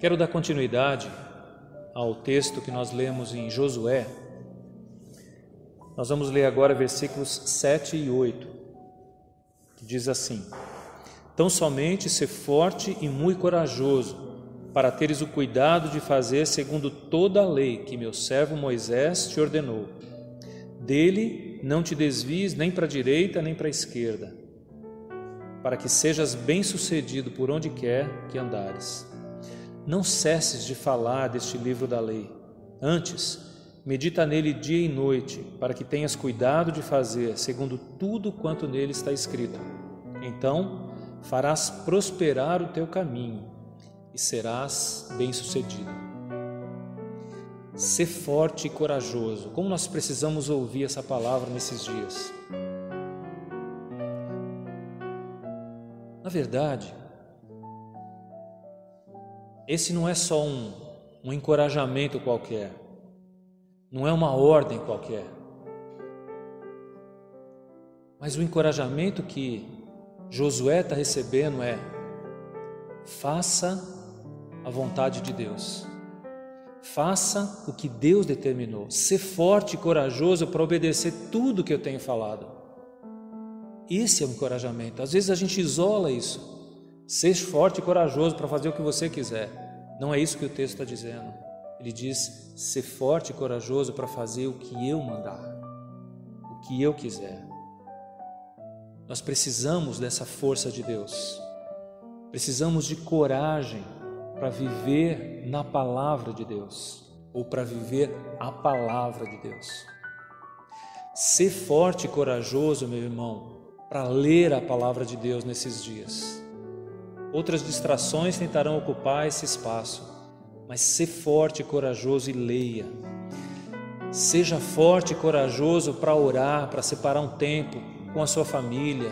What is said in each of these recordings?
Quero dar continuidade ao texto que nós lemos em Josué. Nós vamos ler agora versículos 7 e 8, que diz assim: Tão somente ser forte e muito corajoso, para teres o cuidado de fazer segundo toda a lei que meu servo Moisés te ordenou. Dele não te desvies nem para a direita nem para a esquerda, para que sejas bem-sucedido por onde quer que andares. Não cesses de falar deste livro da lei. Antes, medita nele dia e noite, para que tenhas cuidado de fazer segundo tudo quanto nele está escrito. Então, farás prosperar o teu caminho e serás bem-sucedido. Ser forte e corajoso. Como nós precisamos ouvir essa palavra nesses dias? Na verdade, esse não é só um, um encorajamento qualquer, não é uma ordem qualquer, mas o encorajamento que Josué está recebendo é: faça a vontade de Deus, faça o que Deus determinou, ser forte e corajoso para obedecer tudo que eu tenho falado. Esse é o encorajamento. Às vezes a gente isola isso. Seja forte e corajoso para fazer o que você quiser. Não é isso que o texto está dizendo. Ele diz: ser forte e corajoso para fazer o que eu mandar, o que eu quiser. Nós precisamos dessa força de Deus. Precisamos de coragem para viver na palavra de Deus ou para viver a palavra de Deus. Ser forte e corajoso, meu irmão, para ler a palavra de Deus nesses dias. Outras distrações tentarão ocupar esse espaço, mas ser forte e corajoso e leia. Seja forte e corajoso para orar, para separar um tempo com a sua família,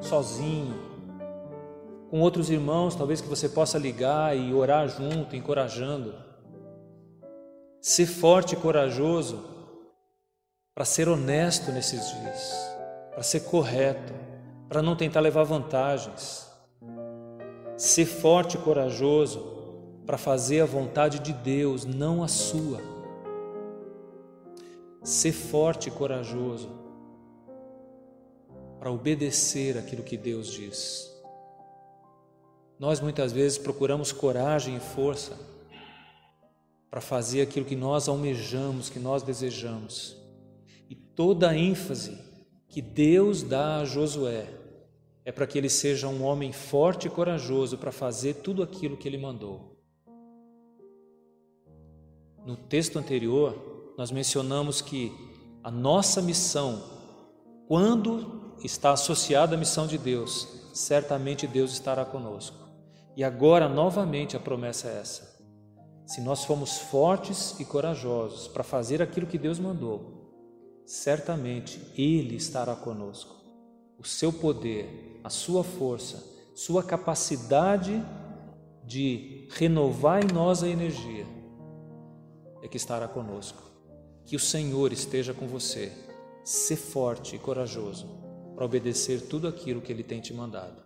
sozinho, com outros irmãos, talvez que você possa ligar e orar junto, encorajando. Ser forte e corajoso para ser honesto nesses dias, para ser correto, para não tentar levar vantagens Ser forte e corajoso para fazer a vontade de Deus, não a sua. Ser forte e corajoso para obedecer aquilo que Deus diz. Nós muitas vezes procuramos coragem e força para fazer aquilo que nós almejamos, que nós desejamos. E toda a ênfase que Deus dá a Josué é para que ele seja um homem forte e corajoso para fazer tudo aquilo que ele mandou. No texto anterior, nós mencionamos que a nossa missão, quando está associada à missão de Deus, certamente Deus estará conosco. E agora, novamente, a promessa é essa. Se nós formos fortes e corajosos para fazer aquilo que Deus mandou, certamente Ele estará conosco. O seu poder, a sua força, sua capacidade de renovar em nós a energia, é que estará conosco. Que o Senhor esteja com você. Ser forte e corajoso para obedecer tudo aquilo que Ele tem te mandado.